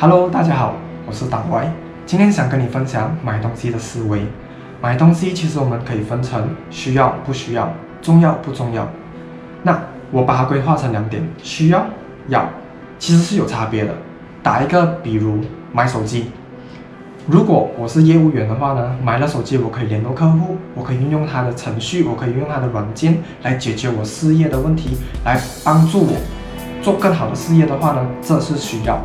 Hello，大家好，我是大 Y，今天想跟你分享买东西的思维。买东西其实我们可以分成需要不需要、重要不重要。那我把它规划成两点，需要要，其实是有差别的。打一个比如，买手机。如果我是业务员的话呢，买了手机我可以联络客户，我可以运用它的程序，我可以用它的软件来解决我事业的问题，来帮助我做更好的事业的话呢，这是需要。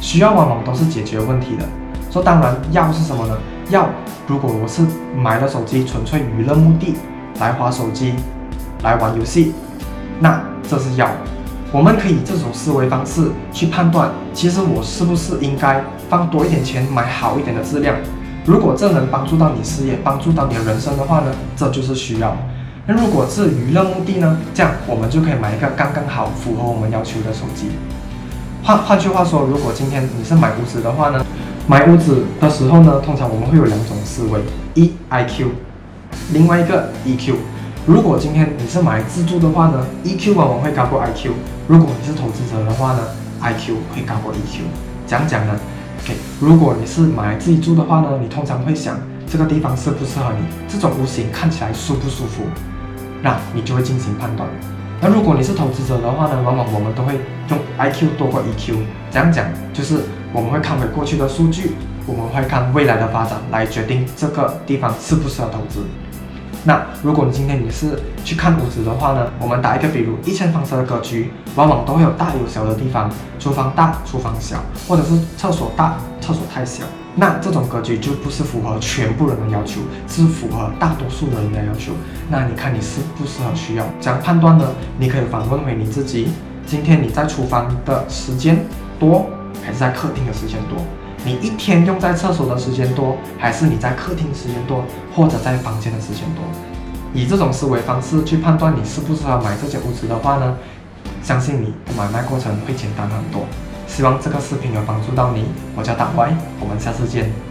需要往往都是解决问题的，说当然要是什么呢？要如果我是买了手机纯粹娱乐目的来划手机，来玩游戏，那这是要。我们可以这种思维方式去判断，其实我是不是应该放多一点钱买好一点的质量？如果这能帮助到你事业，帮助到你的人生的话呢，这就是需要。那如果是娱乐目的呢？这样我们就可以买一个刚刚好符合我们要求的手机。换换句话说，如果今天你是买屋子的话呢，买屋子的时候呢，通常我们会有两种思维：一 IQ，另外一个 EQ。如果今天你是买自住的话呢，EQ 往往会高过 IQ；如果你是投资者的话呢，IQ 会高过 EQ。讲讲呢？OK，如果你是买自己住的话呢，你通常会想这个地方适不适合你，这种屋型看起来舒不舒服，那你就会进行判断。那如果你是投资者的话呢，往往我们都会用 IQ 多过 EQ。这样讲就是我们会看回过去的数据，我们会看未来的发展来决定这个地方适不适合投资。那如果你今天你是去看屋子的话呢，我们打一个比如，一间房子的格局往往都会有大有小的地方，厨房大，厨房小，或者是厕所大，厕所太小。那这种格局就不是符合全部人的要求，是符合大多数人的要求。那你看你适不适合需要？怎样判断呢？你可以反问回你自己：今天你在厨房的时间多，还是在客厅的时间多？你一天用在厕所的时间多，还是你在客厅时间多，或者在房间的时间多？以这种思维方式去判断你适不适合买这间屋子的话呢，相信你买卖过程会简单很多。希望这个视频有帮助到你，我叫大 Y，我们下次见。